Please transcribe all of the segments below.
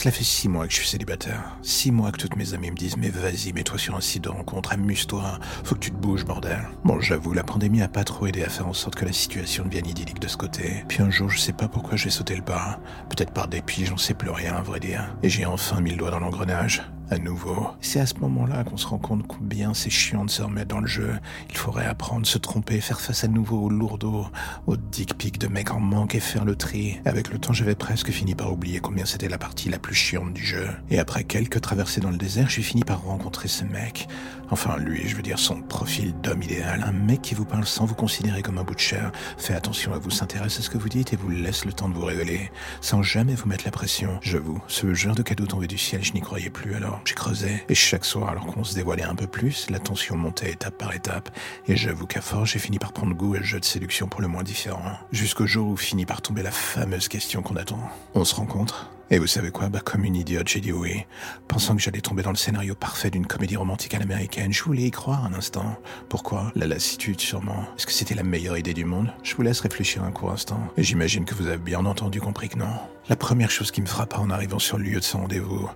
Cela fait six mois que je suis célibataire. Six mois que toutes mes amies me disent Mais vas-y, mets-toi sur un site de rencontre, amuse-toi, faut que tu te bouges, bordel. Bon, j'avoue, la pandémie a pas trop aidé à faire en sorte que la situation devienne idyllique de ce côté. Puis un jour, je sais pas pourquoi j'ai sauté le pas. Peut-être par dépit, j'en sais plus rien, à vrai dire. Et j'ai enfin mis le doigt dans l'engrenage à nouveau. C'est à ce moment-là qu'on se rend compte combien c'est chiant de se remettre dans le jeu. Il faudrait apprendre, se tromper, faire face à nouveau aux lourdeaux, aux dick pics de mecs en manque et faire le tri. Avec le temps, j'avais presque fini par oublier combien c'était la partie la plus chiante du jeu. Et après quelques traversées dans le désert, j'ai fini par rencontrer ce mec. Enfin, lui, je veux dire son profil d'homme idéal. Un mec qui vous parle sans vous considérer comme un bout de chair, fait attention à vous, s'intéresse à ce que vous dites et vous laisse le temps de vous révéler, sans jamais vous mettre la pression. J'avoue, ce genre de cadeau tombé du ciel, je n'y croyais plus alors. J'ai creusé, et chaque soir, alors qu'on se dévoilait un peu plus, la tension montait étape par étape, et j'avoue qu'à force, j'ai fini par prendre goût à le jeu de séduction pour le moins différent, jusqu'au jour où finit par tomber la fameuse question qu'on attend. On se rencontre et vous savez quoi Bah comme une idiote, j'ai dit oui. Pensant que j'allais tomber dans le scénario parfait d'une comédie romantique à l'américaine, je voulais y croire un instant. Pourquoi? La lassitude, sûrement. Est-ce que c'était la meilleure idée du monde? Je vous laisse réfléchir un court instant. Et j'imagine que vous avez bien entendu compris que non. La première chose qui me frappa en arrivant sur le lieu de ce rendez-vous,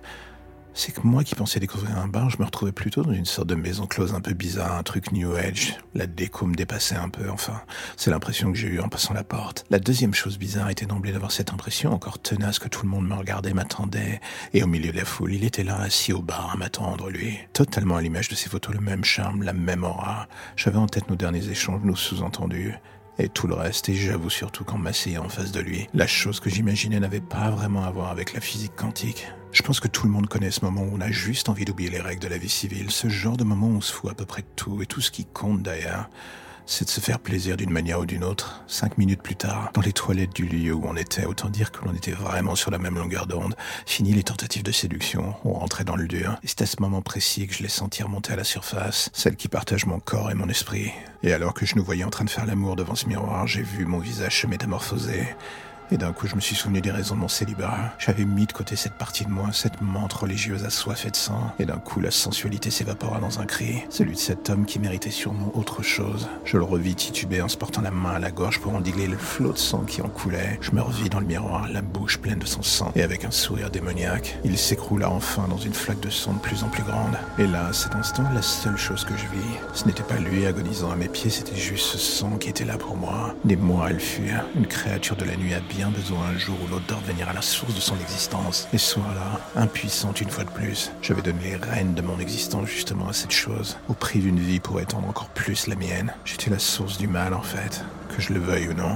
c'est que moi qui pensais découvrir un bar, je me retrouvais plutôt dans une sorte de maison close un peu bizarre, un truc New Age. La déco me dépassait un peu, enfin. C'est l'impression que j'ai eue en passant la porte. La deuxième chose bizarre était d'emblée d'avoir cette impression encore tenace que tout le monde me regardait, m'attendait. Et au milieu de la foule, il était là, assis au bar, à m'attendre, lui. Totalement à l'image de ses photos, le même charme, la même aura. J'avais en tête nos derniers échanges, nos sous-entendus et tout le reste, et j'avoue surtout qu'en m'asseyant en face de lui, la chose que j'imaginais n'avait pas vraiment à voir avec la physique quantique. Je pense que tout le monde connaît ce moment où on a juste envie d'oublier les règles de la vie civile, ce genre de moment où on se fout à peu près de tout, et tout ce qui compte d'ailleurs, c'est de se faire plaisir d'une manière ou d'une autre. Cinq minutes plus tard, dans les toilettes du lieu où on était, autant dire que l'on était vraiment sur la même longueur d'onde. Fini les tentatives de séduction, on rentrait dans le dur. Et c'est à ce moment précis que je l'ai senti remonter à la surface, celle qui partage mon corps et mon esprit. Et alors que je nous voyais en train de faire l'amour devant ce miroir, j'ai vu mon visage se métamorphoser. Et d'un coup, je me suis souvenu des raisons de mon célibat. J'avais mis de côté cette partie de moi, cette menthe religieuse assoiffée de sang. Et d'un coup, la sensualité s'évapora dans un cri. Celui de cet homme qui méritait sûrement autre chose. Je le revis tituber en se portant la main à la gorge pour endiguer le flot de sang qui en coulait. Je me revis dans le miroir, la bouche pleine de son sang, et avec un sourire démoniaque. Il s'écroula enfin dans une flaque de sang de plus en plus grande. Et là, à cet instant, la seule chose que je vis, ce n'était pas lui agonisant à mes pieds, c'était juste ce sang qui était là pour moi. Des mois, elle fut une créature de la nuit habillée bien besoin un jour ou l'autre de revenir à la source de son existence. Et ce soir-là, impuissante une fois de plus, j'avais donné les rênes de mon existence justement à cette chose, au prix d'une vie pour étendre encore plus la mienne. J'étais la source du mal en fait, que je le veuille ou non.